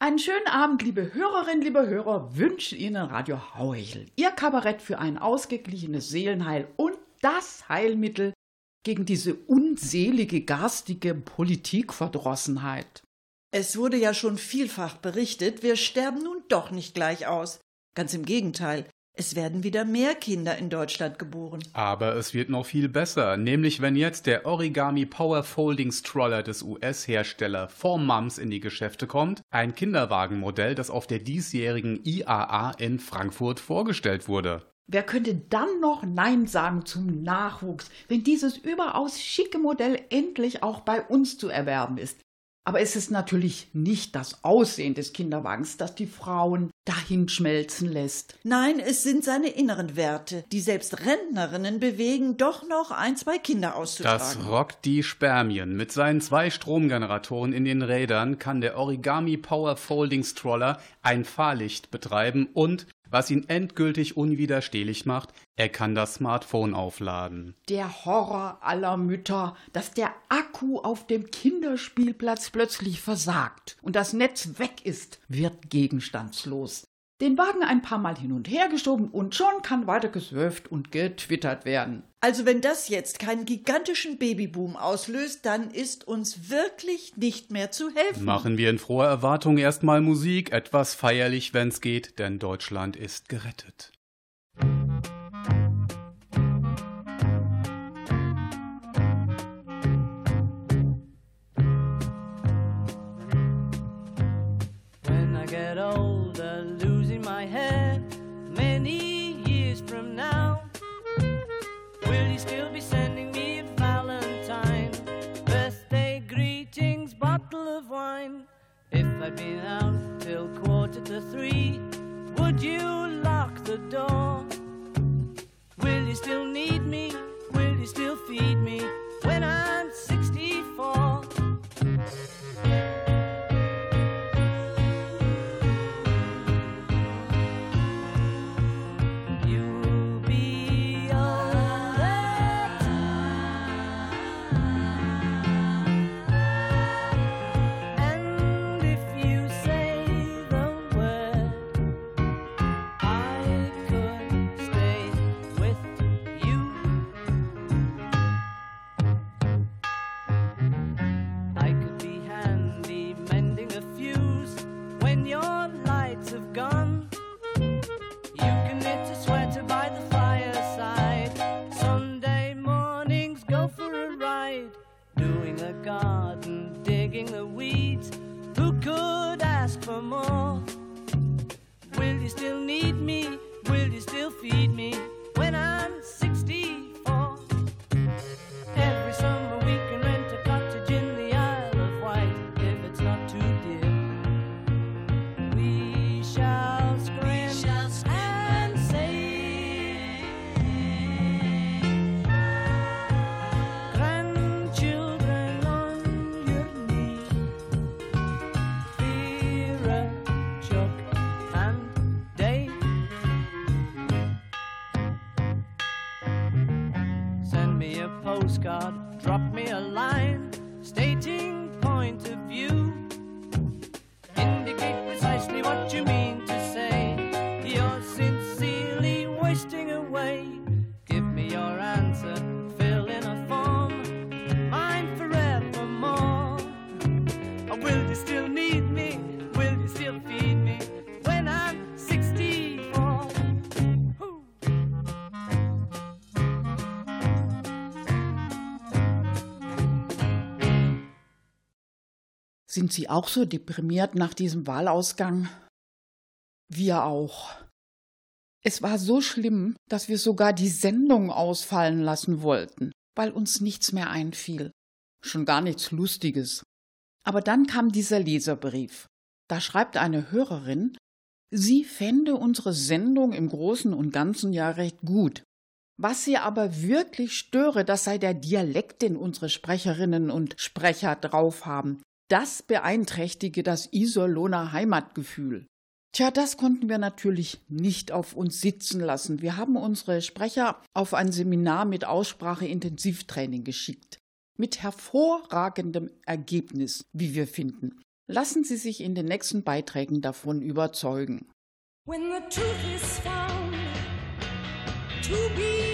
Einen schönen Abend, liebe Hörerinnen, liebe Hörer, wünsche Ihnen Radio Hauhechel. Ihr Kabarett für ein ausgeglichenes Seelenheil und das Heilmittel gegen diese unselige, garstige Politikverdrossenheit. Es wurde ja schon vielfach berichtet, wir sterben nun doch nicht gleich aus. Ganz im Gegenteil, es werden wieder mehr Kinder in Deutschland geboren. Aber es wird noch viel besser, nämlich wenn jetzt der Origami Power Folding Stroller des US-Hersteller Formams in die Geschäfte kommt, ein Kinderwagenmodell, das auf der diesjährigen IAA in Frankfurt vorgestellt wurde. Wer könnte dann noch Nein sagen zum Nachwuchs, wenn dieses überaus schicke Modell endlich auch bei uns zu erwerben ist? Aber es ist natürlich nicht das Aussehen des Kinderwagens, das die Frauen dahin schmelzen lässt. Nein, es sind seine inneren Werte, die selbst Rentnerinnen bewegen, doch noch ein, zwei Kinder auszutragen. Das rockt die Spermien. Mit seinen zwei Stromgeneratoren in den Rädern kann der Origami Power Folding Stroller ein Fahrlicht betreiben und was ihn endgültig unwiderstehlich macht, er kann das Smartphone aufladen. Der Horror aller Mütter, dass der Akku auf dem Kinderspielplatz plötzlich versagt und das Netz weg ist, wird gegenstandslos. Den Wagen ein paar Mal hin und her geschoben und schon kann weiter gesurft und getwittert werden. Also wenn das jetzt keinen gigantischen Babyboom auslöst, dann ist uns wirklich nicht mehr zu helfen. Machen wir in froher Erwartung erstmal Musik, etwas feierlich, wenn's geht, denn Deutschland ist gerettet. I'd been out till quarter to three, would you lock the door? Will you still need me? Will you still feed me when I'm Sind Sie auch so deprimiert nach diesem Wahlausgang? Wir auch. Es war so schlimm, dass wir sogar die Sendung ausfallen lassen wollten, weil uns nichts mehr einfiel. Schon gar nichts Lustiges. Aber dann kam dieser Leserbrief. Da schreibt eine Hörerin, sie fände unsere Sendung im Großen und Ganzen ja recht gut. Was sie aber wirklich störe, das sei der Dialekt, den unsere Sprecherinnen und Sprecher drauf haben. Das beeinträchtige das Iserlohner Heimatgefühl. Tja, das konnten wir natürlich nicht auf uns sitzen lassen. Wir haben unsere Sprecher auf ein Seminar mit Aussprache-Intensivtraining geschickt. Mit hervorragendem Ergebnis, wie wir finden. Lassen Sie sich in den nächsten Beiträgen davon überzeugen. When the truth is found to be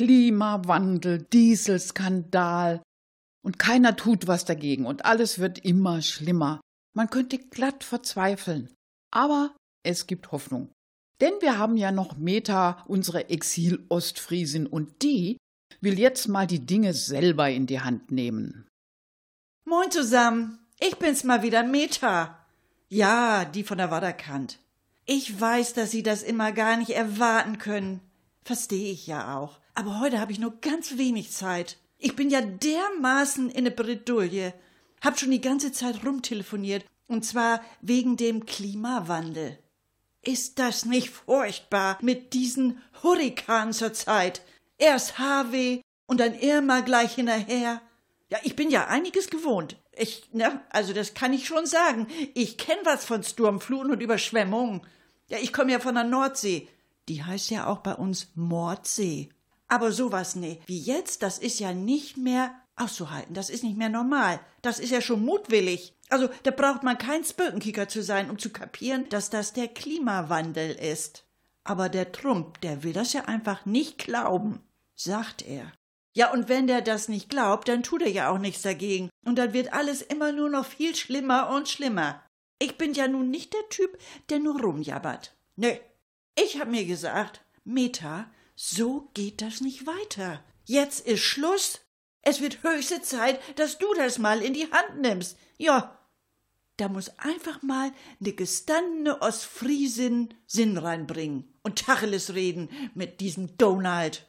Klimawandel, Dieselskandal. Und keiner tut was dagegen und alles wird immer schlimmer. Man könnte glatt verzweifeln. Aber es gibt Hoffnung. Denn wir haben ja noch Meta, unsere Exil-Ostfriesin, und die will jetzt mal die Dinge selber in die Hand nehmen. Moin zusammen, ich bin's mal wieder, Meta. Ja, die von der Wadderkant. Ich weiß, dass Sie das immer gar nicht erwarten können. Verstehe ich ja auch. Aber heute habe ich nur ganz wenig Zeit. Ich bin ja dermaßen in ne Bredouille. Hab schon die ganze Zeit rumtelefoniert. Und zwar wegen dem Klimawandel. Ist das nicht furchtbar mit diesen Hurrikanen zur Zeit? Erst Harvey und dann Irma gleich hinterher. Ja, ich bin ja einiges gewohnt. Ich, ne, also das kann ich schon sagen. Ich kenn was von Sturmfluten und Überschwemmungen. Ja, ich komme ja von der Nordsee. Die heißt ja auch bei uns Mordsee. Aber sowas, nee, wie jetzt, das ist ja nicht mehr auszuhalten. Das ist nicht mehr normal. Das ist ja schon mutwillig. Also, da braucht man kein Spökenkicker zu sein, um zu kapieren, dass das der Klimawandel ist. Aber der Trump, der will das ja einfach nicht glauben, sagt er. Ja, und wenn der das nicht glaubt, dann tut er ja auch nichts dagegen. Und dann wird alles immer nur noch viel schlimmer und schlimmer. Ich bin ja nun nicht der Typ, der nur rumjabbert. Nö. Ich hab mir gesagt, Meta, so geht das nicht weiter. Jetzt ist Schluss. Es wird höchste Zeit, dass du das mal in die Hand nimmst. Ja. da muss einfach mal ne gestandene Ostfriesin Sinn reinbringen und Tacheles reden mit diesem Donald.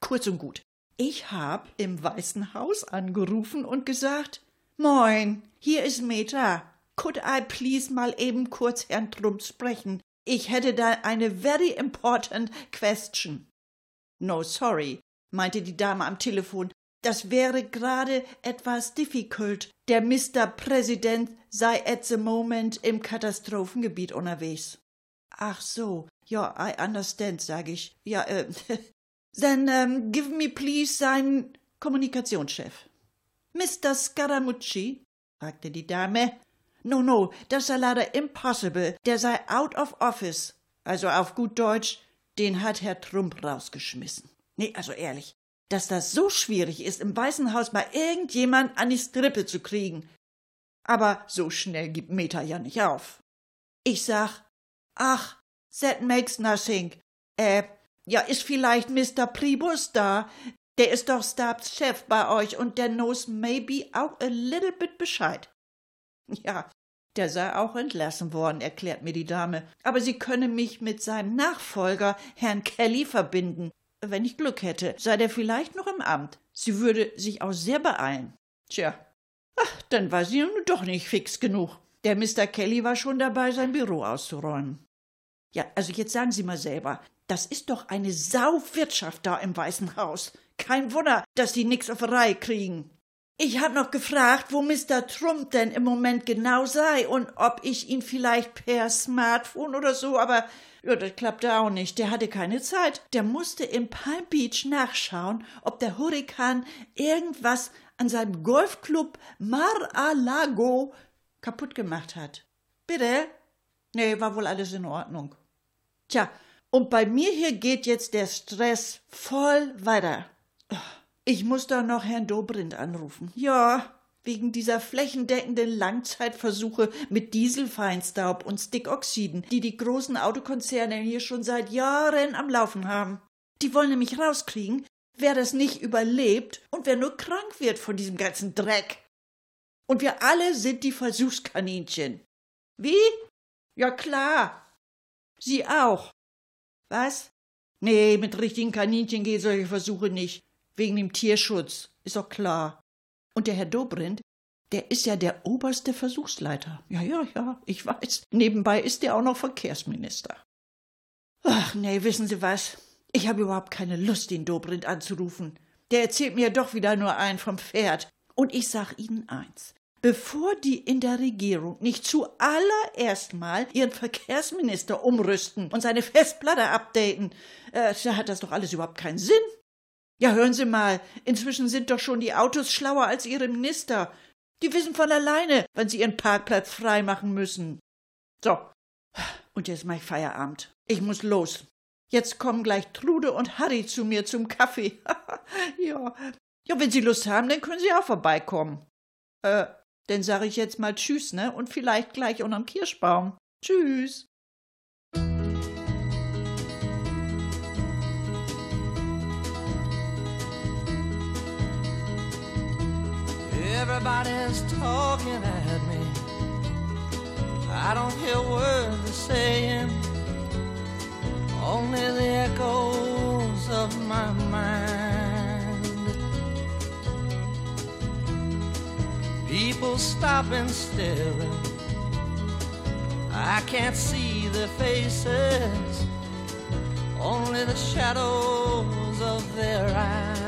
Kurz und gut. Ich hab im Weißen Haus angerufen und gesagt, Moin, hier ist Meta. Could I please mal eben kurz Herrn Trump sprechen? Ich hätte da eine very important question. No, sorry, meinte die Dame am Telefon. Das wäre gerade etwas difficult. Der Mr. Präsident sei at the moment im Katastrophengebiet unterwegs. Ach so, ja, I understand, sag ich. Ja, äh, then um, give me please seinen Kommunikationschef. Mr. Scaramucci? fragte die Dame. No, no, das sei leider impossible. Der sei out of office. Also auf gut Deutsch, den hat Herr Trump rausgeschmissen. Nee, also ehrlich, dass das so schwierig ist, im Weißen Haus mal irgendjemand an die Strippe zu kriegen. Aber so schnell gibt Meta ja nicht auf. Ich sag, ach, that makes nothing. Äh, ja, ist vielleicht Mr. Pribus da? Der ist doch Stabschef bei euch und der knows maybe auch a little bit Bescheid. Ja, der sei auch entlassen worden, erklärt mir die Dame. Aber sie könne mich mit seinem Nachfolger, Herrn Kelly, verbinden. Wenn ich Glück hätte, sei der vielleicht noch im Amt. Sie würde sich auch sehr beeilen. Tja, ach, dann war sie nun doch nicht fix genug. Der Mr. Kelly war schon dabei, sein Büro auszuräumen. Ja, also jetzt sagen Sie mal selber, das ist doch eine Sauwirtschaft da im Weißen Haus. Kein Wunder, dass die nix auf Reihe kriegen. Ich hab noch gefragt, wo Mr. Trump denn im Moment genau sei und ob ich ihn vielleicht per Smartphone oder so, aber ja, das klappte auch nicht. Der hatte keine Zeit. Der musste im Palm Beach nachschauen, ob der Hurrikan irgendwas an seinem Golfclub Mar-a-Lago kaputt gemacht hat. Bitte? Nee, war wohl alles in Ordnung. Tja, und bei mir hier geht jetzt der Stress voll weiter. Ich muss doch noch Herrn Dobrindt anrufen. Ja, wegen dieser flächendeckenden Langzeitversuche mit Dieselfeinstaub und Stickoxiden, die die großen Autokonzerne hier schon seit Jahren am Laufen haben. Die wollen nämlich rauskriegen, wer das nicht überlebt und wer nur krank wird von diesem ganzen Dreck. Und wir alle sind die Versuchskaninchen. Wie? Ja klar. Sie auch. Was? Nee, mit richtigen Kaninchen gehen solche Versuche nicht. Wegen dem Tierschutz, ist doch klar. Und der Herr Dobrindt, der ist ja der oberste Versuchsleiter. Ja, ja, ja, ich weiß. Nebenbei ist er auch noch Verkehrsminister. Ach, nee, wissen Sie was? Ich habe überhaupt keine Lust, den Dobrindt anzurufen. Der erzählt mir doch wieder nur ein vom Pferd. Und ich sag Ihnen eins. Bevor die in der Regierung nicht zuallererst mal ihren Verkehrsminister umrüsten und seine Festplatte updaten, äh, da hat das doch alles überhaupt keinen Sinn. Ja, hören Sie mal, inzwischen sind doch schon die Autos schlauer als Ihre Minister. Die wissen von alleine, wann sie ihren Parkplatz freimachen müssen. So, und jetzt mach ich Feierabend. Ich muss los. Jetzt kommen gleich Trude und Harry zu mir zum Kaffee. ja. Ja, wenn Sie Lust haben, dann können Sie auch vorbeikommen. Äh, dann sage ich jetzt mal Tschüss, ne? Und vielleicht gleich unterm Kirschbaum. Tschüss. Everybody's talking at me. I don't hear words they're saying, only the echoes of my mind. People stopping staring. I can't see their faces, only the shadows of their eyes.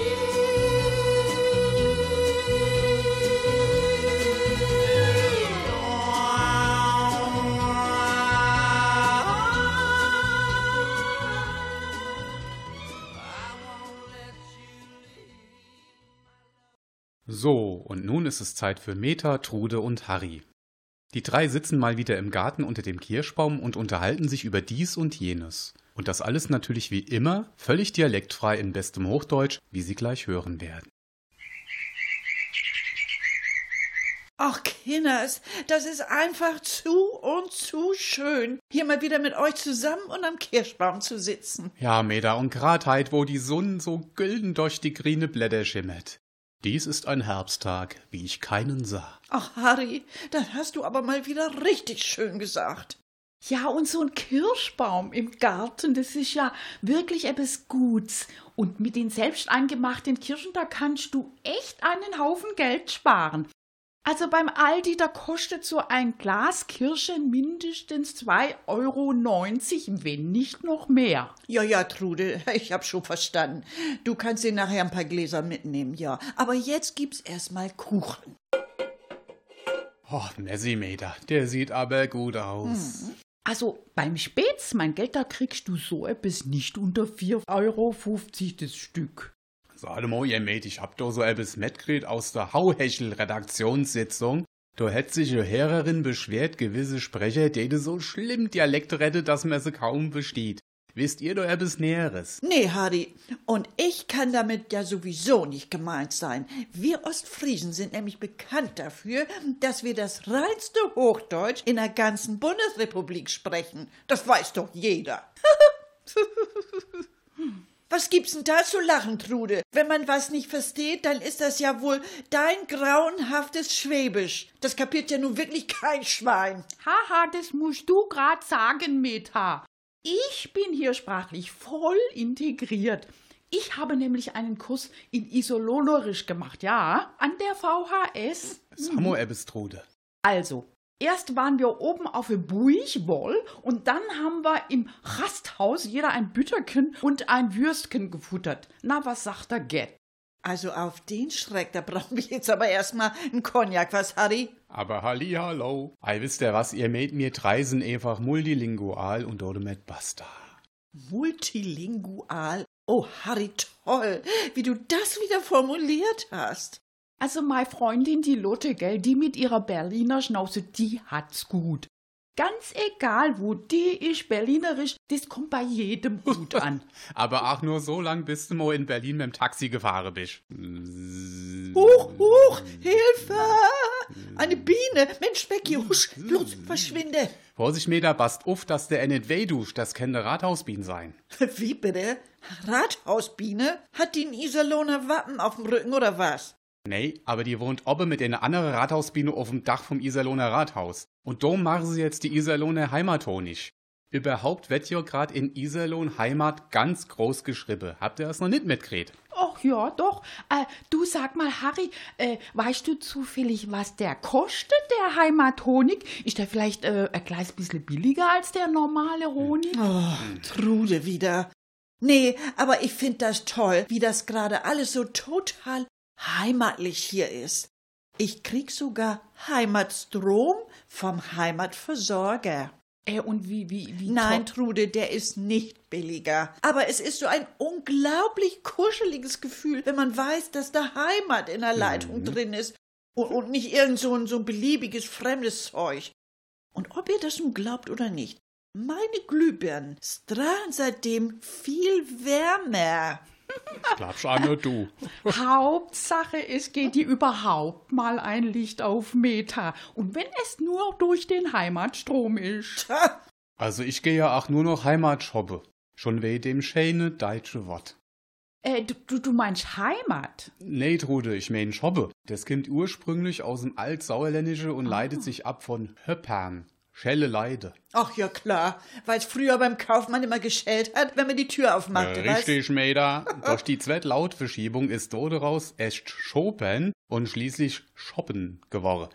So, und nun ist es Zeit für Meta, Trude und Harry. Die drei sitzen mal wieder im Garten unter dem Kirschbaum und unterhalten sich über dies und jenes. Und das alles natürlich wie immer völlig dialektfrei in bestem Hochdeutsch, wie Sie gleich hören werden. Ach, Kinders, das ist einfach zu und zu schön, hier mal wieder mit euch zusammen und am Kirschbaum zu sitzen. Ja, Meda, und grad heit, wo die Sonne so gülden durch die grüne Blätter schimmert. Dies ist ein Herbsttag, wie ich keinen sah. Ach, Harry, das hast du aber mal wieder richtig schön gesagt. Ja, und so ein Kirschbaum im Garten, das ist ja wirklich etwas Guts. Und mit den selbst eingemachten Kirschen, da kannst du echt einen Haufen Geld sparen. Also beim Aldi, da kostet so ein Glas Kirsche mindestens 2,90 Euro, wenn nicht noch mehr. Ja, ja, Trude, ich hab schon verstanden. Du kannst dir nachher ein paar Gläser mitnehmen, ja. Aber jetzt gibt's erstmal Kuchen. Oh, Messi Meda, der sieht aber gut aus. Also beim Spätz, mein Geld, da kriegst du so etwas nicht unter 4,50 Euro das Stück. Mal, ihr Mäd, ich hab doch so etwas mitgekriegt aus der Hauhechel-Redaktionssitzung. Da hätt sich eine Hörerin beschwert, gewisse Sprecher, die so schlimm Dialekt rette, dass man sie kaum versteht. Wisst ihr doch etwas Näheres? Nee, Harry, und ich kann damit ja sowieso nicht gemeint sein. Wir Ostfriesen sind nämlich bekannt dafür, dass wir das reinste Hochdeutsch in der ganzen Bundesrepublik sprechen. Das weiß doch jeder. Was gibt's denn da zu lachen, Trude? Wenn man was nicht versteht, dann ist das ja wohl dein grauenhaftes Schwäbisch. Das kapiert ja nun wirklich kein Schwein. Haha, das musst du grad sagen, Meta. Ich bin hier sprachlich voll integriert. Ich habe nämlich einen Kurs in Isolonerisch gemacht, ja, an der VHS. Samo etwas, Trude. Also, erst waren wir oben auf der Buichwoll und dann haben wir im Rasthaus jeder ein Bütterken und ein Würstchen gefuttert. Na, was sagt der Gett? Also auf den Schreck, da brauchen wir jetzt aber erstmal einen Cognac, was, Harry? Aber halli, hallo. Ei, wisst ihr was, ihr mäht mir dreisen einfach multilingual und oder mit basta. Multilingual. Oh, Harry, toll, wie du das wieder formuliert hast. Also, meine Freundin, die Lotte, gell, die mit ihrer Berliner Schnauze, die hat's gut. Ganz egal, wo die ist, Berlinerisch, das kommt bei jedem gut an. Aber auch nur so lang, bis du mal in Berlin mit dem Taxi gefahren bist. Huch, huch, Hilfe! Eine Biene! Mensch, Becky, husch, los, verschwinde! Vorsicht, Meda, passt auf, dass der nicht weh duscht, das kann der Rathausbienen sein. Wie bitte? Rathausbiene? Hat die ein Iserlohner Wappen auf dem Rücken oder was? Nee, aber die wohnt oben mit einer anderen Rathausbiene auf dem Dach vom Iserlohner Rathaus. Und da machen sie jetzt die Iserlohner heimatonisch. Überhaupt wird ja grad in Iserlohn Heimat ganz groß geschrieben. Habt ihr das noch nicht mitgekriegt? Ach ja, doch. Äh, du sag mal, Harry, äh, weißt du zufällig, was der kostet, der Heimathonig? Ist der vielleicht äh, ein kleines bisschen billiger als der normale Honig? Oh, Trude wieder. Nee, aber ich find das toll, wie das gerade alles so total heimatlich hier ist. Ich krieg sogar Heimatstrom vom Heimatversorger. Äh, und wie, wie, wie? Nein, Trude, der ist nicht billiger. Aber es ist so ein unglaublich kuscheliges Gefühl, wenn man weiß, dass da Heimat in der Leitung drin ist und, und nicht irgend so ein, so ein beliebiges fremdes Zeug. Und ob ihr das nun glaubt oder nicht, meine Glühbirnen strahlen seitdem viel wärmer. Auch nur du. Hauptsache, es geht dir überhaupt mal ein Licht auf Meta. Und wenn es nur durch den Heimatstrom ist. Also ich gehe ja auch nur noch Heimat shoppen. Schon weh dem schöne deutsche Wort. Äh, du, du, meinst Heimat? Nee, Trude, ich mein shoppe. Das kommt ursprünglich aus dem Altsauerländische und leitet sich ab von Höppern. Schelle Leide. Ach ja, klar, weil es früher beim Kaufmann immer geschellt hat, wenn man die Tür aufmachte, weißt richtig, Mäder. Durch die Zweitlautverschiebung ist daraus erst Chopin und schließlich Shoppen geworden.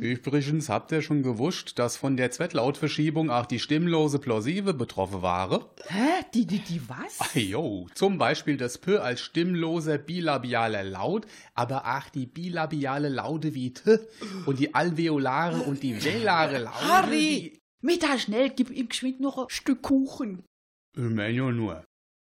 Übrigens habt ihr schon gewusst, dass von der Zweitlautverschiebung auch die stimmlose Plosive betroffen war? Hä? Die, die, die was? Ah, Jo, zum Beispiel das P als stimmloser bilabialer Laut, aber auch die bilabiale Laute wie T und die alveolare und die velare Laute. Harry! Meta, schnell, gib ihm geschwind noch ein Stück Kuchen. Ich mein ja nur.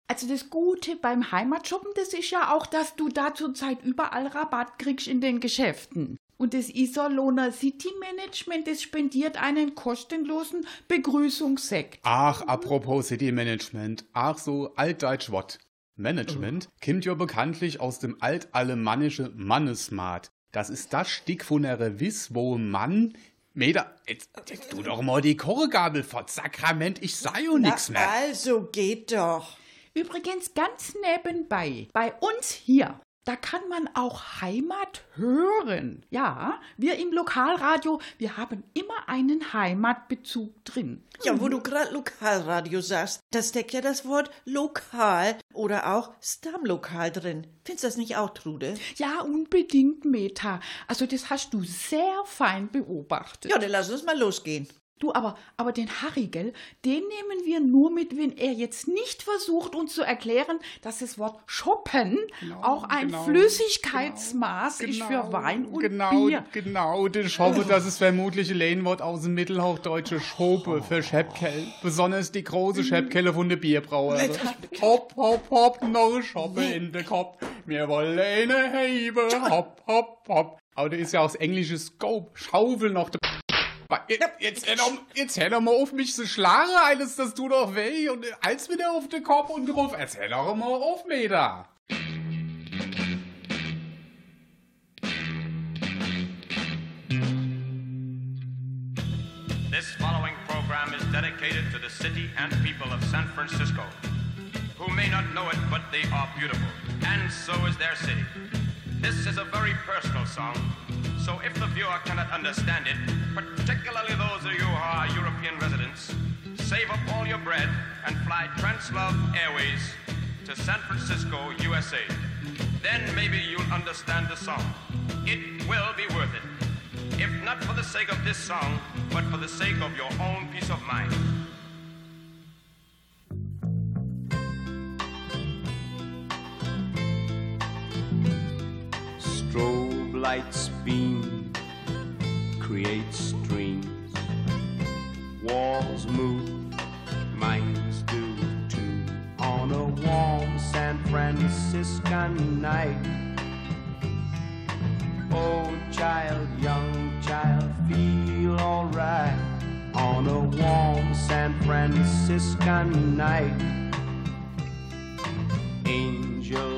Also das Gute beim Heimatshoppen, das ist ja auch, dass du da zurzeit überall Rabatt kriegst in den Geschäften. Und das Iserlohner City Management, das spendiert einen kostenlosen Begrüßungssekt. Ach, apropos City Management, ach so altdeutsch Wort. Management kommt ja bekanntlich aus dem altalemannischen Mannesmat. Das ist das Stück von der Revis, wo Mann Meter, jetzt, jetzt tu doch mal die Korregabel fort, Sakrament, ich sei ja nix Na, mehr. Also geht doch. Übrigens ganz nebenbei, bei uns hier, da kann man auch Heimat hören. Ja, wir im Lokalradio, wir haben immer einen Heimatbezug drin. Ja, wo du gerade Lokalradio sagst, da steckt ja das Wort lokal oder auch Stammlokal drin. Findest du das nicht auch, Trude? Ja, unbedingt, Meta. Also das hast du sehr fein beobachtet. Ja, dann lass uns mal losgehen. Du, aber, aber den Harry, gell, den nehmen wir nur mit, wenn er jetzt nicht versucht, uns zu erklären, dass das Wort shoppen auch ein genau, Flüssigkeitsmaß ist für Wein und genau, Bier. Genau, ich hoffe, das ist vermutlich ein Lehnwort aus dem mittelhochdeutsche Schope für Schäppkel. Besonders die große Schäppkelle von der Bierbrauerei. Hopp, hopp, hopp, noch Schoppe in den Kopf. Wir wollen eine Hebe. Hopp, hopp, hopp. Aber das ist ja aus englisches Scope. Schaufel noch. Jetzt, jetzt, hör doch- mal auf mich zu schlagen, alles, das tut doch weh. Und als wieder auf den Kopf und drauf. Erzähl doch mal auf, Meter. This following program is dedicated to the city and people of San Francisco, who may not know it, but they are beautiful, and so is their city. This is a very personal song, so if the viewer cannot understand it, particularly those of you who are European residents, save up all your bread and fly Translove Airways to San Francisco, USA. Then maybe you'll understand the song. It will be worth it. If not for the sake of this song, but for the sake of your own peace of mind. Lights beam, creates streams. Walls move, minds do too. On a warm San Franciscan night. Old child, young child, feel alright. On a warm San Franciscan night. Angels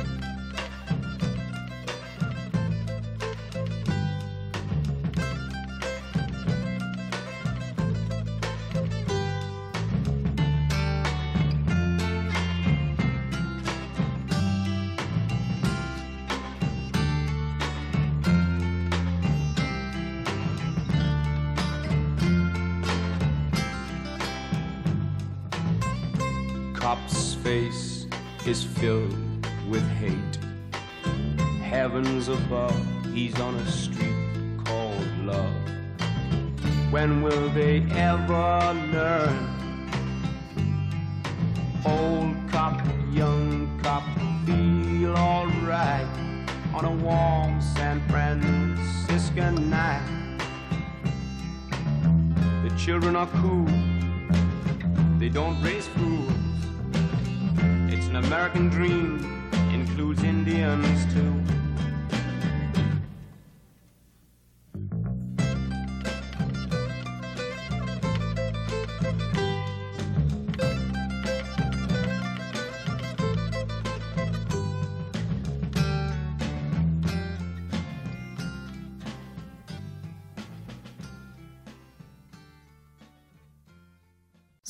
Heavens above, he's on a street called love. When will they ever learn? Old cop, young cop, feel alright on a warm San Francisco night. The children are cool, they don't raise fools. It's an American dream, includes Indians too.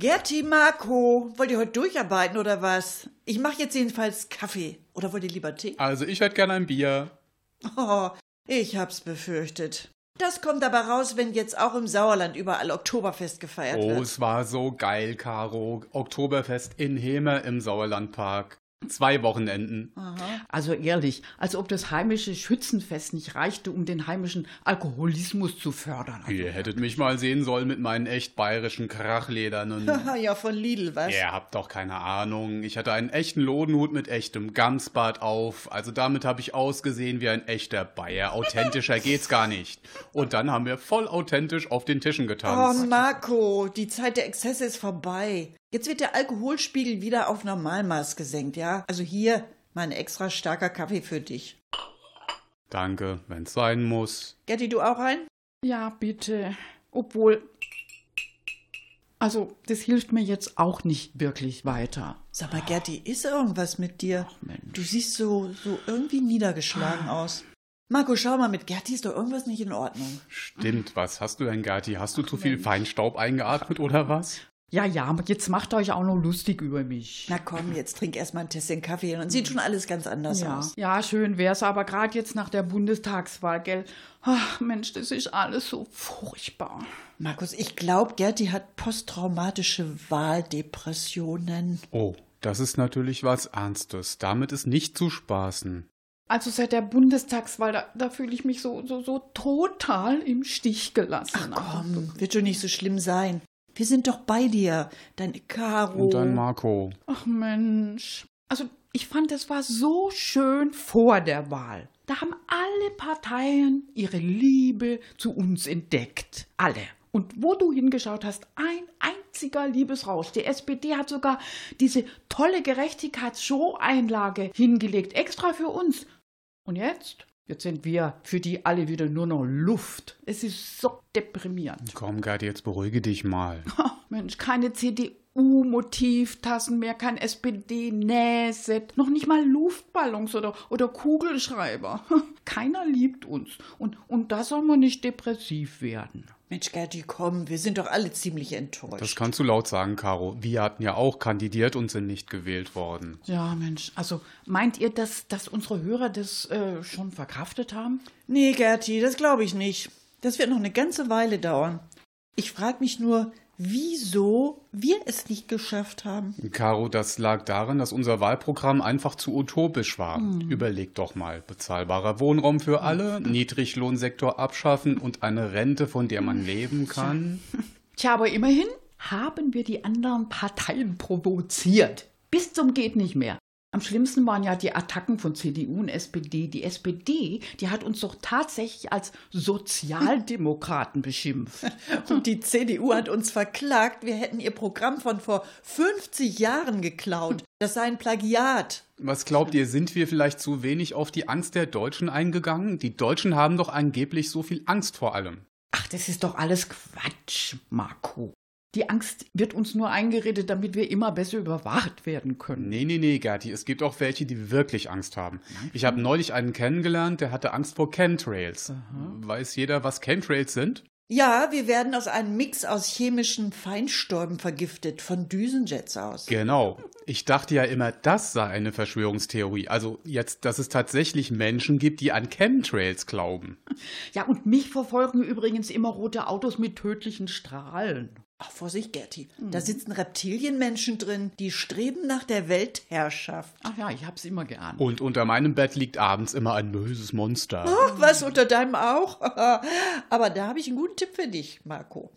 Gerti, Marco, wollt ihr heute durcharbeiten oder was? Ich mache jetzt jedenfalls Kaffee. Oder wollt ihr lieber Tee? Also ich hätte gern ein Bier. Oh, ich hab's befürchtet. Das kommt aber raus, wenn jetzt auch im Sauerland überall Oktoberfest gefeiert Oh, wird. es war so geil, Caro. Oktoberfest in Hemer im Sauerlandpark. Zwei Wochenenden. Also ehrlich, als ob das heimische Schützenfest nicht reichte, um den heimischen Alkoholismus zu fördern. Ihr hättet mich mal sehen sollen mit meinen echt bayerischen Krachledern und... Haha, ja, von Lidl, was? Ihr habt doch keine Ahnung. Ich hatte einen echten Lodenhut mit echtem Gamsbart auf. Also damit habe ich ausgesehen wie ein echter Bayer. Authentischer geht's gar nicht. Und dann haben wir voll authentisch auf den Tischen Oh, getanzt. Marco, die Zeit der Exzesse ist vorbei. Jetzt wird der Alkoholspiegel wieder auf Normalmaß gesenkt, ja? Also hier, mein extra starker Kaffee für dich. Danke, wenn's sein muss. Gerti, du auch ein? Ja, bitte. Obwohl. Also, das hilft mir jetzt auch nicht wirklich weiter. Sag mal, Gerti, ist irgendwas mit dir? Mensch. Du siehst so, so irgendwie niedergeschlagen aus. Marco, schau mal, mit Gerti ist doch irgendwas nicht in Ordnung. Stimmt, was hast du denn, Gerti? Hast du zu viel Feinstaub eingeatmet oder was? Ja, ja, jetzt macht euch auch noch lustig über mich. Na komm, jetzt trink erst mal ein Tässchen Kaffee und sieht schon alles ganz anders Ja, aus. ja, schön wär's, aber gerade jetzt nach der Bundestagswahl, gell? Ach, Mensch, das ist alles so furchtbar. Markus, ich glaube, Gerti hat posttraumatische Wahldepressionen. Oh, das ist natürlich was Ernstes. Damit ist nicht zu spaßen. Also seit der Bundestagswahl, da, da fühle ich mich so, so, so total im Stich gelassen. Komm, wird schon nicht so schlimm sein. Wir sind doch bei dir, deine Caro. Und dann Marco. Ach Mensch. Also ich fand, es war so schön vor der Wahl. Da haben alle Parteien ihre Liebe zu uns entdeckt. Alle. Und wo du hingeschaut hast, ein einziger Liebesrausch. Die SPD hat sogar diese tolle Gerechtigkeitsshow-Einlage hingelegt, extra für uns. Und jetzt? Jetzt sind wir für die alle wieder nur noch Luft. Es ist so deprimierend. Komm, Gerti, jetzt beruhige dich mal. Mensch, keine CDU-Motivtassen mehr, kein SPD-Nähset, noch nicht mal Luftballons oder, oder Kugelschreiber. Keiner liebt uns. Und, und da soll man nicht depressiv werden. Mensch, Gerti, komm, wir sind doch alle ziemlich enttäuscht. Das kannst du laut sagen, Caro. Wir hatten ja auch kandidiert und sind nicht gewählt worden. Ja, Mensch, also meint ihr, dass, dass unsere Hörer das äh, schon verkraftet haben? nee, Gerti, das glaube ich nicht. Das wird noch eine ganze Weile dauern. Ich frage mich nur, wieso wir es nicht geschafft haben. Caro, das lag daran, dass unser Wahlprogramm einfach zu utopisch war. Überleg doch mal. Bezahlbarer Wohnraum für alle, Niedriglohnsektor abschaffen und eine Rente, von der man leben kann. Tja, aber immerhin haben wir die anderen Parteien provoziert. Bis zum geht nicht mehr. Am schlimmsten waren ja die Attacken von CDU und SPD. Die SPD, die hat uns doch tatsächlich als Sozialdemokraten beschimpft. Und die CDU hat uns verklagt, wir hätten ihr Programm von vor 50 Jahren geklaut. Das sei ein Plagiat. Was glaubt ihr, sind wir vielleicht zu wenig auf die Angst der Deutschen eingegangen? Die Deutschen haben doch angeblich so viel Angst vor allem. Ach, das ist doch alles Quatsch, Marco. Die Angst wird uns nur eingeredet, damit wir immer besser überwacht werden können. Nee, nee, nee, Gerti, es gibt auch welche, die wirklich Angst haben. Ich habe neulich einen kennengelernt, der hatte Angst vor Chemtrails. Weiß jeder, was Chemtrails sind? Ja, wir werden aus einem Mix aus chemischen Feinstäuben vergiftet, von Düsenjets aus. Genau. Ich dachte ja immer, das sei eine Verschwörungstheorie. Also jetzt, dass es tatsächlich Menschen gibt, die an Chemtrails glauben. Ja, und mich verfolgen übrigens immer rote Autos mit tödlichen Strahlen. Ach, Vorsicht, Gerti. Da sitzen Reptilienmenschen drin, die streben nach der Weltherrschaft. Ach ja, ich hab's immer geahnt. Und unter meinem Bett liegt abends immer ein böses Monster. Ach, was unter deinem auch? Aber da habe ich einen guten Tipp für dich, Marco.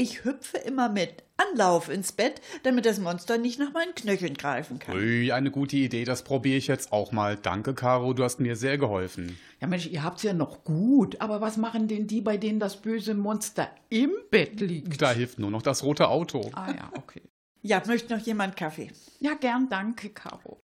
Ich hüpfe immer mit Anlauf ins Bett, damit das Monster nicht nach meinen Knöcheln greifen kann. Ui, eine gute Idee, das probiere ich jetzt auch mal. Danke, Caro, du hast mir sehr geholfen. Ja, Mensch, ihr habt's ja noch gut. Aber was machen denn die, bei denen das böse Monster im Bett liegt? Da hilft nur noch das rote Auto. Ah ja, okay. Ja, möchte noch jemand Kaffee? Ja, gern, danke, Caro.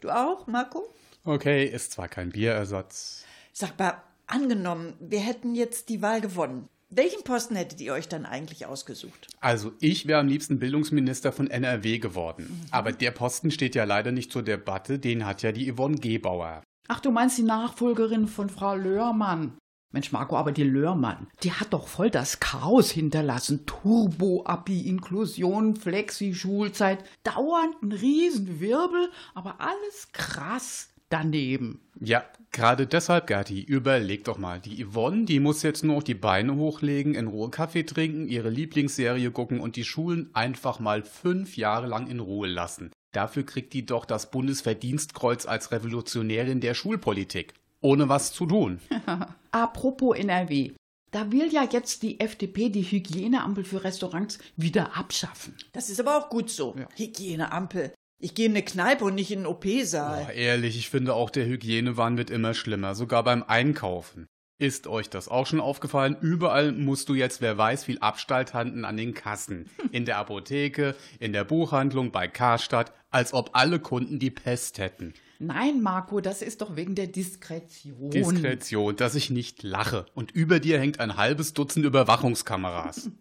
Du auch, Marco? Okay, ist zwar kein Bierersatz. Sag mal, angenommen, wir hätten jetzt die Wahl gewonnen. Welchen Posten hättet ihr euch dann eigentlich ausgesucht? Also ich wäre am liebsten Bildungsminister von NRW geworden. Aber der Posten steht ja leider nicht zur Debatte, den hat ja die Yvonne Gebauer. Ach, du meinst die Nachfolgerin von Frau Löhrmann? Mensch, Marco, aber die Löhrmann, die hat doch voll das Chaos hinterlassen. Turbo-Abi, Inklusion, Flexi-Schulzeit, dauernd ein Riesenwirbel, aber alles krass daneben. Ja, gerade deshalb, Gerti, überleg doch mal. Die Yvonne, die muss jetzt nur noch die Beine hochlegen, in Ruhe Kaffee trinken, ihre Lieblingsserie gucken und die Schulen einfach mal fünf Jahre lang in Ruhe lassen. Dafür kriegt die doch das Bundesverdienstkreuz als Revolutionärin der Schulpolitik. Ohne was zu tun. Apropos NRW. Da will ja jetzt die FDP die Hygieneampel für Restaurants wieder abschaffen. Das ist aber auch gut so. Ja. Hygieneampel. Ich gehe in eine Kneipe und nicht in einen OP-Saal. Boah, ehrlich, ich finde auch der Hygienewahn wird immer schlimmer, sogar beim Einkaufen. Ist euch das auch schon aufgefallen? Überall musst du jetzt, wer weiß, viel Abstand halten an den Kassen. In der Apotheke, in der Buchhandlung, bei Karstadt, als ob alle Kunden die Pest hätten. Nein, Marco, das ist doch wegen der Diskretion. Diskretion, dass ich nicht lache. Und über dir hängt ein halbes Dutzend Überwachungskameras.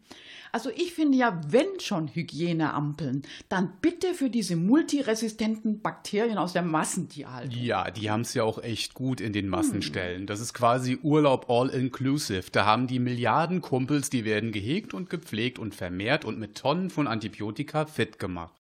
Also ich finde ja, wenn schon Hygieneampeln, dann bitte für diese multiresistenten Bakterien aus der Massentierhaltung. Ja, die haben's ja auch echt gut in den Massenstellen. Das ist quasi Urlaub all-inclusive. Da haben die Milliarden Kumpels, die werden gehegt und gepflegt und vermehrt und mit Tonnen von Antibiotika fit gemacht.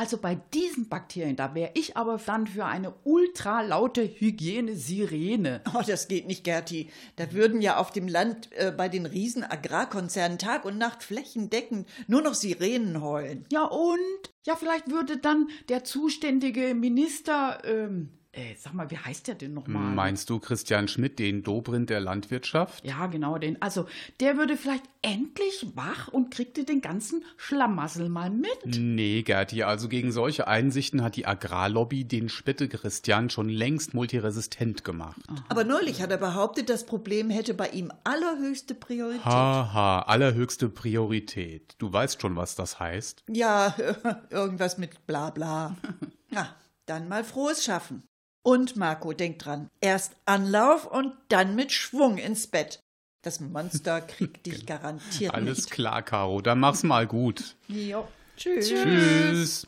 Also bei diesen Bakterien, da wäre ich aber dann für eine ultralaute Hygiene-Sirene. Oh, das geht nicht, Gerti. Da würden ja auf dem Land äh, bei den riesen Agrarkonzernen Tag und Nacht flächendeckend nur noch Sirenen heulen. Ja und? Ja, vielleicht würde dann der zuständige Minister, ähm, äh, sag mal, wie heißt der denn nochmal? Meinst du Christian Schmidt, den Dobrindt der Landwirtschaft? Ja, genau, den. Also, der würde vielleicht endlich wach und kriegte den ganzen Schlamassel mal mit. Nee, Gerti, also gegen solche Einsichten hat die Agrarlobby den Spitte Christian schon längst multiresistent gemacht. Aber neulich hat er behauptet, das Problem hätte bei ihm allerhöchste Priorität. Haha, allerhöchste Priorität. Du weißt schon, was das heißt. Ja, irgendwas mit bla bla. Na, dann mal frohes Schaffen. Und Marco, denk dran, erst Anlauf und dann mit Schwung ins Bett. Das Monster kriegt dich garantiert Alles nicht. klar, Caro, dann mach's mal gut. Jo. Tschüss. Tschüss.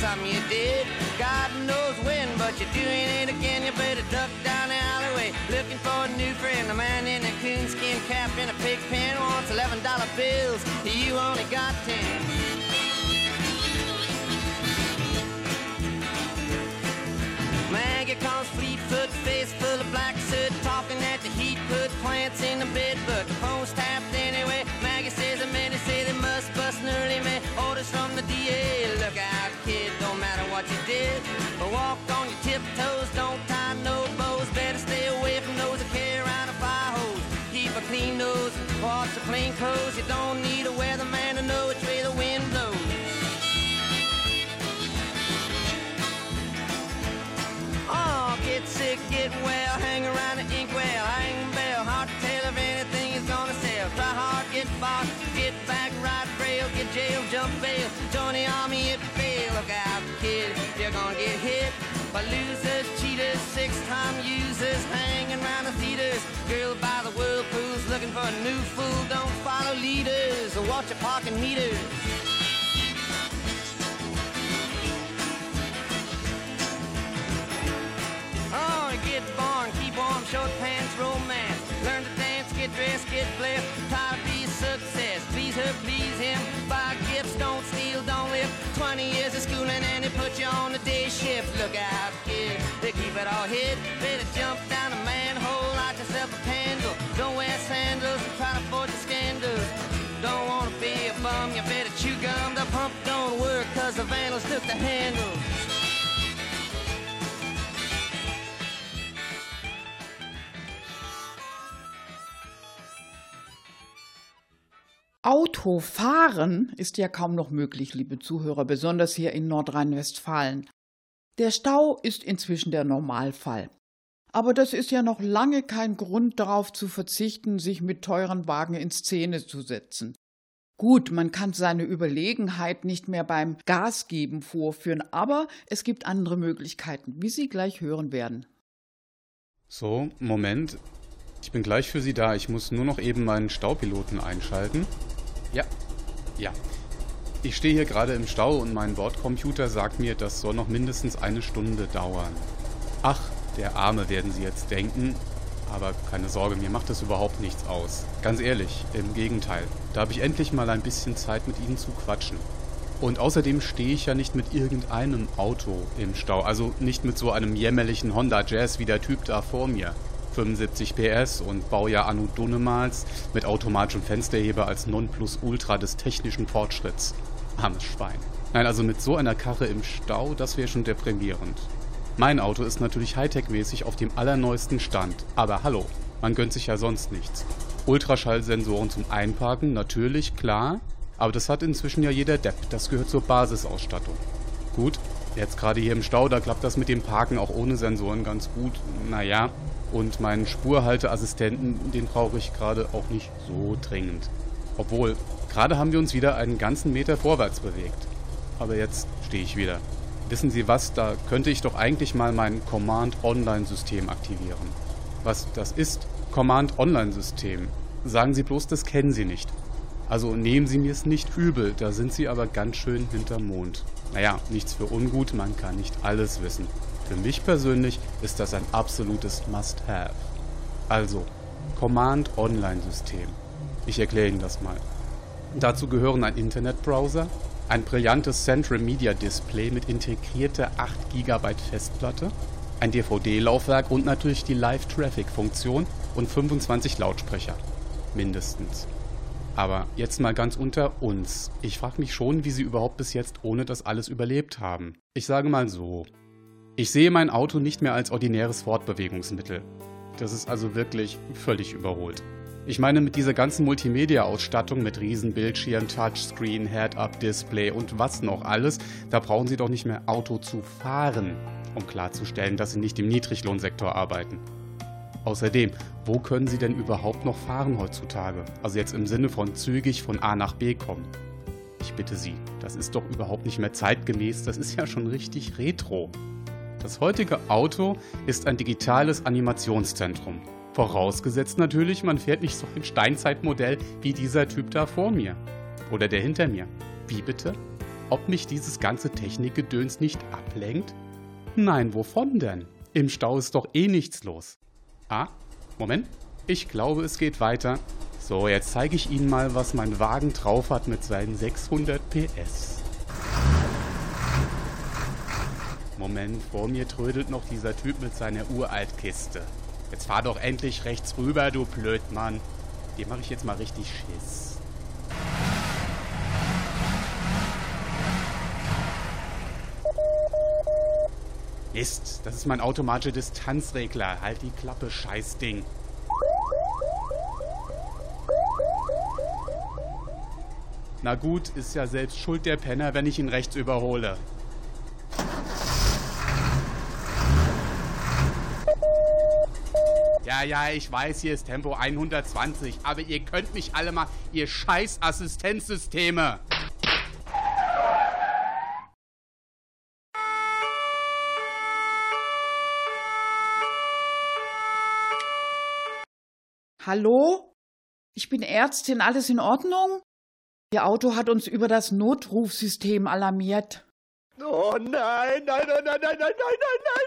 Something you did. God knows when, but you're doing it again. You better duck down the alleyway looking for a new friend. The man in a coonskin cap and a pig pen wants eleven dollar bills. You only got ten. Maggie comes Fleetfoot, face full of black soot, talking at the heat, put plants in the bed, but the phone's tapped anyway. But losers, cheaters, six-time users hanging around the theaters. Girl by the whirlpools looking for a new fool. Don't follow leaders or watch your parking meters. 20 years of schooling and they put you on the day shift. Look out, kid, they keep it all hid. Better jump down a manhole, light yourself a candle. Don't wear sandals and try to avoid the scandals. Don't wanna be a bum, you better chew gum. The pump don't work cause the vandals took the handle. Autofahren ist ja kaum noch möglich, liebe Zuhörer, besonders hier in Nordrhein-Westfalen. Der Stau ist inzwischen der Normalfall. Aber das ist ja noch lange kein Grund darauf zu verzichten, sich mit teuren Wagen in Szene zu setzen. Gut, man kann seine Überlegenheit nicht mehr beim Gasgeben vorführen, aber es gibt andere Möglichkeiten, wie Sie gleich hören werden. So, Moment. Ich bin gleich für Sie da. Ich muss nur noch eben meinen Staupiloten einschalten. Ja, ja. Ich stehe hier gerade im Stau und mein Bordcomputer sagt mir, das soll noch mindestens eine Stunde dauern. Ach, der Arme werden Sie jetzt denken. Aber keine Sorge, mir macht das überhaupt nichts aus. Ganz ehrlich, im Gegenteil. Da habe ich endlich mal ein bisschen Zeit mit Ihnen zu quatschen. Und außerdem stehe ich ja nicht mit irgendeinem Auto im Stau. Also nicht mit so einem jämmerlichen Honda Jazz wie der Typ da vor mir. 75 PS und Baujahr Anno Dunnemals mit automatischem Fensterheber als Nonplusultra des technischen Fortschritts. Armes Schwein. Nein, also mit so einer Karre im Stau, das wäre schon deprimierend. Mein Auto ist natürlich Hightech-mäßig auf dem allerneuesten Stand. Aber hallo, man gönnt sich ja sonst nichts. Ultraschallsensoren zum Einparken, natürlich, klar. Aber das hat inzwischen ja jeder Depp. Das gehört zur Basisausstattung. Gut, jetzt gerade hier im Stau, da klappt das mit dem Parken auch ohne Sensoren ganz gut. Naja, und meinen Spurhalteassistenten, den brauche ich gerade auch nicht so dringend. Obwohl, gerade haben wir uns wieder einen ganzen Meter vorwärts bewegt. Aber jetzt stehe ich wieder. Wissen Sie was, da könnte ich doch eigentlich mal mein Command-Online-System aktivieren. Was das ist? Command-Online-System. Sagen Sie bloß, das kennen Sie nicht. Also nehmen Sie mir es nicht übel, da sind Sie aber ganz schön hinterm Mond. Naja, nichts für ungut, man kann nicht alles wissen. Für mich persönlich ist das ein absolutes Must-Have. Also, Command-Online-System. Ich erkläre Ihnen das mal. Dazu gehören ein Internetbrowser, ein brillantes Central Media Display mit integrierter 8 GB Festplatte, ein DVD-Laufwerk und natürlich die Live-Traffic-Funktion und 25 Lautsprecher. Mindestens. Aber jetzt mal ganz unter uns. Ich frage mich schon, wie Sie überhaupt bis jetzt ohne das alles überlebt haben. Ich sage mal so. Ich sehe mein Auto nicht mehr als ordinäres Fortbewegungsmittel. Das ist also wirklich völlig überholt. Ich meine, mit dieser ganzen Multimedia-Ausstattung mit Riesenbildschirm, Touchscreen, Head-Up-Display und was noch alles, da brauchen Sie doch nicht mehr Auto zu fahren, um klarzustellen, dass Sie nicht im Niedriglohnsektor arbeiten. Außerdem, wo können Sie denn überhaupt noch fahren heutzutage? Also jetzt im Sinne von zügig von A nach B kommen. Ich bitte Sie, das ist doch überhaupt nicht mehr zeitgemäß, das ist ja schon richtig retro. Das heutige Auto ist ein digitales Animationszentrum. Vorausgesetzt natürlich, man fährt nicht so ein Steinzeitmodell wie dieser Typ da vor mir. Oder der hinter mir. Wie bitte? Ob mich dieses ganze Technikgedöns nicht ablenkt? Nein, wovon denn? Im Stau ist doch eh nichts los. Ah, Moment. Ich glaube, es geht weiter. So, jetzt zeige ich Ihnen mal, was mein Wagen drauf hat mit seinen 600 PS. Moment, vor mir trödelt noch dieser Typ mit seiner Uraltkiste. Jetzt fahr doch endlich rechts rüber, du Blödmann. Dem mache ich jetzt mal richtig Schiss. Mist, das ist mein automatischer Distanzregler. Halt die Klappe, Scheißding. Na gut, ist ja selbst schuld der Penner, wenn ich ihn rechts überhole. Ja, ja, ich weiß, hier ist Tempo 120, aber ihr könnt mich alle mal, ihr scheiß Assistenzsysteme. Hallo? Ich bin Ärztin, alles in Ordnung? Ihr Auto hat uns über das Notrufsystem alarmiert. Oh nein, nein, nein, nein, nein, nein, nein, nein, nein.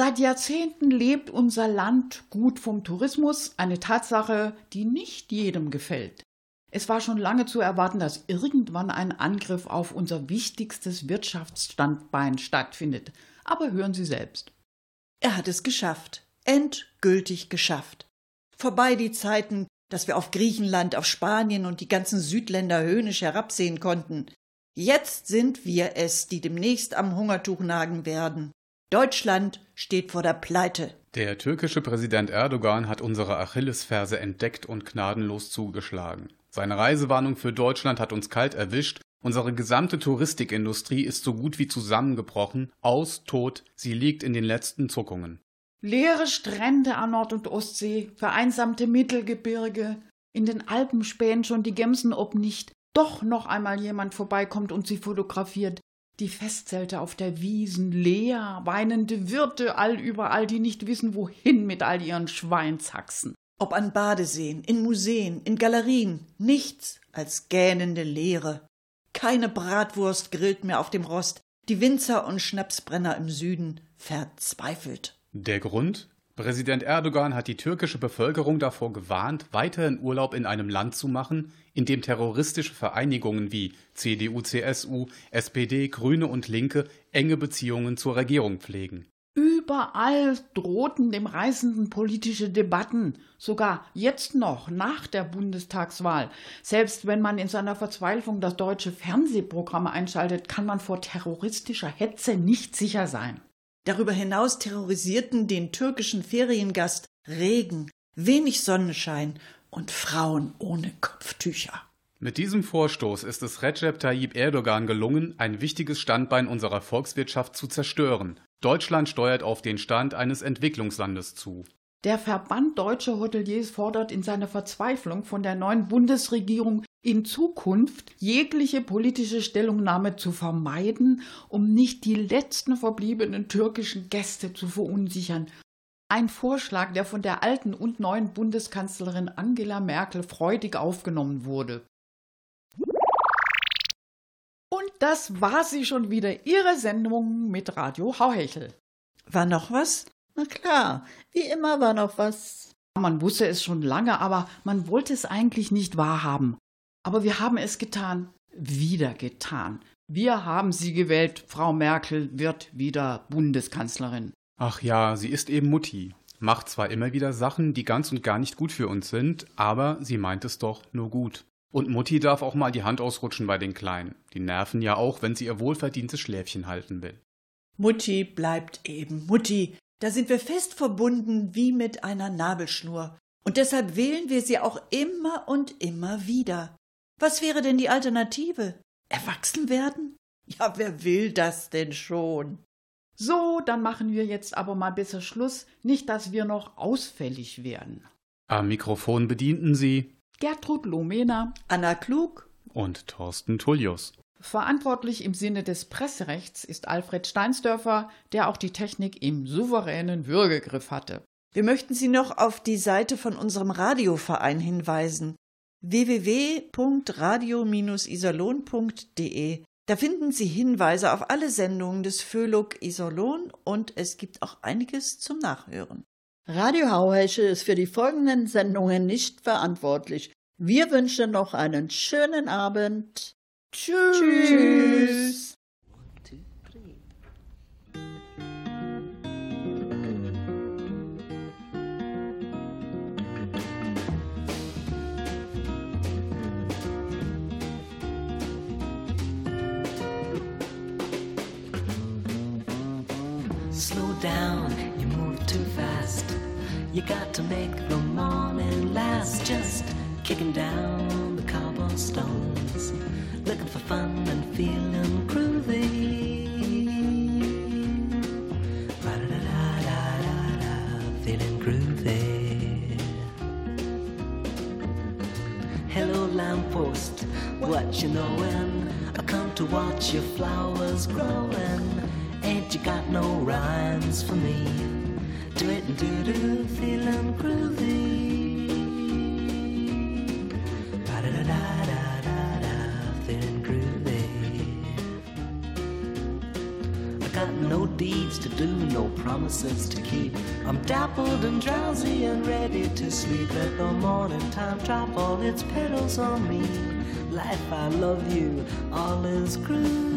Seit Jahrzehnten lebt unser Land gut vom Tourismus, eine Tatsache, die nicht jedem gefällt. Es war schon lange zu erwarten, dass irgendwann ein Angriff auf unser wichtigstes Wirtschaftsstandbein stattfindet. Aber hören Sie selbst. Er hat es geschafft. Endgültig geschafft. Vorbei die Zeiten, dass wir auf Griechenland, auf Spanien und die ganzen Südländer höhnisch herabsehen konnten. Jetzt sind wir es, die demnächst am Hungertuch nagen werden. Deutschland steht vor der Pleite. Der türkische Präsident Erdogan hat unsere Achillesferse entdeckt und gnadenlos zugeschlagen. Seine Reisewarnung für Deutschland hat uns kalt erwischt. Unsere gesamte Touristikindustrie ist so gut wie zusammengebrochen. Aus, tot, sie liegt in den letzten Zuckungen. Leere Strände an Nord- und Ostsee, vereinsamte Mittelgebirge, in den Alpen spähen schon die Gemsen, ob nicht doch noch einmal jemand vorbeikommt und sie fotografiert. Die Festzelte auf der Wiesen, leer, weinende Wirte allüberall, die nicht wissen, wohin mit all ihren Schweinshaxen. Ob an Badeseen, in Museen, in Galerien, nichts als gähnende Leere. Keine Bratwurst grillt mehr auf dem Rost, die Winzer und Schnapsbrenner im Süden verzweifelt. Der Grund? Präsident Erdogan hat die türkische Bevölkerung davor gewarnt, weiterhin Urlaub in einem Land zu machen, in dem terroristische Vereinigungen wie CDU, CSU, SPD, Grüne und Linke enge Beziehungen zur Regierung pflegen. Überall drohten dem Reisenden politische Debatten, sogar jetzt noch nach der Bundestagswahl. Selbst wenn man in seiner Verzweiflung das deutsche Fernsehprogramm einschaltet, kann man vor terroristischer Hetze nicht sicher sein. Darüber hinaus terrorisierten den türkischen Feriengast Regen, wenig Sonnenschein und Frauen ohne Kopftücher. Mit diesem Vorstoß ist es Recep Tayyip Erdogan gelungen, ein wichtiges Standbein unserer Volkswirtschaft zu zerstören. Deutschland steuert auf den Stand eines Entwicklungslandes zu. Der Verband Deutsche Hoteliers fordert in seiner Verzweiflung von der neuen Bundesregierung in Zukunft jegliche politische Stellungnahme zu vermeiden, um nicht die letzten verbliebenen türkischen Gäste zu verunsichern. Ein Vorschlag, der von der alten und neuen Bundeskanzlerin Angela Merkel freudig aufgenommen wurde. Und das war sie schon wieder, Ihre Sendung mit Radio Hauhechel. War noch was? Na klar, wie immer war noch was. Man wusste es schon lange, aber man wollte es eigentlich nicht wahrhaben. Aber wir haben es getan, wieder getan. Wir haben sie gewählt, Frau Merkel wird wieder Bundeskanzlerin. Ach ja, sie ist eben Mutti. Macht zwar immer wieder Sachen, die ganz und gar nicht gut für uns sind, aber sie meint es doch nur gut. Und Mutti darf auch mal die Hand ausrutschen bei den Kleinen. Die nerven ja auch, wenn sie ihr wohlverdientes Schläfchen halten will. Mutti bleibt eben Mutti. Da sind wir fest verbunden wie mit einer Nabelschnur. Und deshalb wählen wir sie auch immer und immer wieder. Was wäre denn die Alternative? Erwachsen werden? Ja, wer will das denn schon? So, dann machen wir jetzt aber mal besser Schluss, nicht dass wir noch ausfällig werden. Am Mikrofon bedienten sie Gertrud Lomena, Anna Klug und Thorsten Tullius. Verantwortlich im Sinne des Presserechts ist Alfred Steinsdörfer, der auch die Technik im souveränen Würgegriff hatte. Wir möchten Sie noch auf die Seite von unserem Radioverein hinweisen www.radio-iserlohn.de. Da finden Sie Hinweise auf alle Sendungen des Föhluk Iserlohn und es gibt auch einiges zum Nachhören. Radio Hauhesche ist für die folgenden Sendungen nicht verantwortlich. Wir wünschen noch einen schönen Abend. Tschüss. Slow down, you move too fast. You got to make the morning last. Just kicking down cobblestones, looking for fun and feeling groovy. Ba-da-da-da-da-da, feeling groovy. Hello, lamppost, what you knowin'? I come to watch your flowers growing. Ain't you got no rhymes for me? Do it and do do, feeling groovy. Promises to keep. I'm dappled and drowsy and ready to sleep. Let the morning time drop all its petals on me. Life, I love you, all is groovy.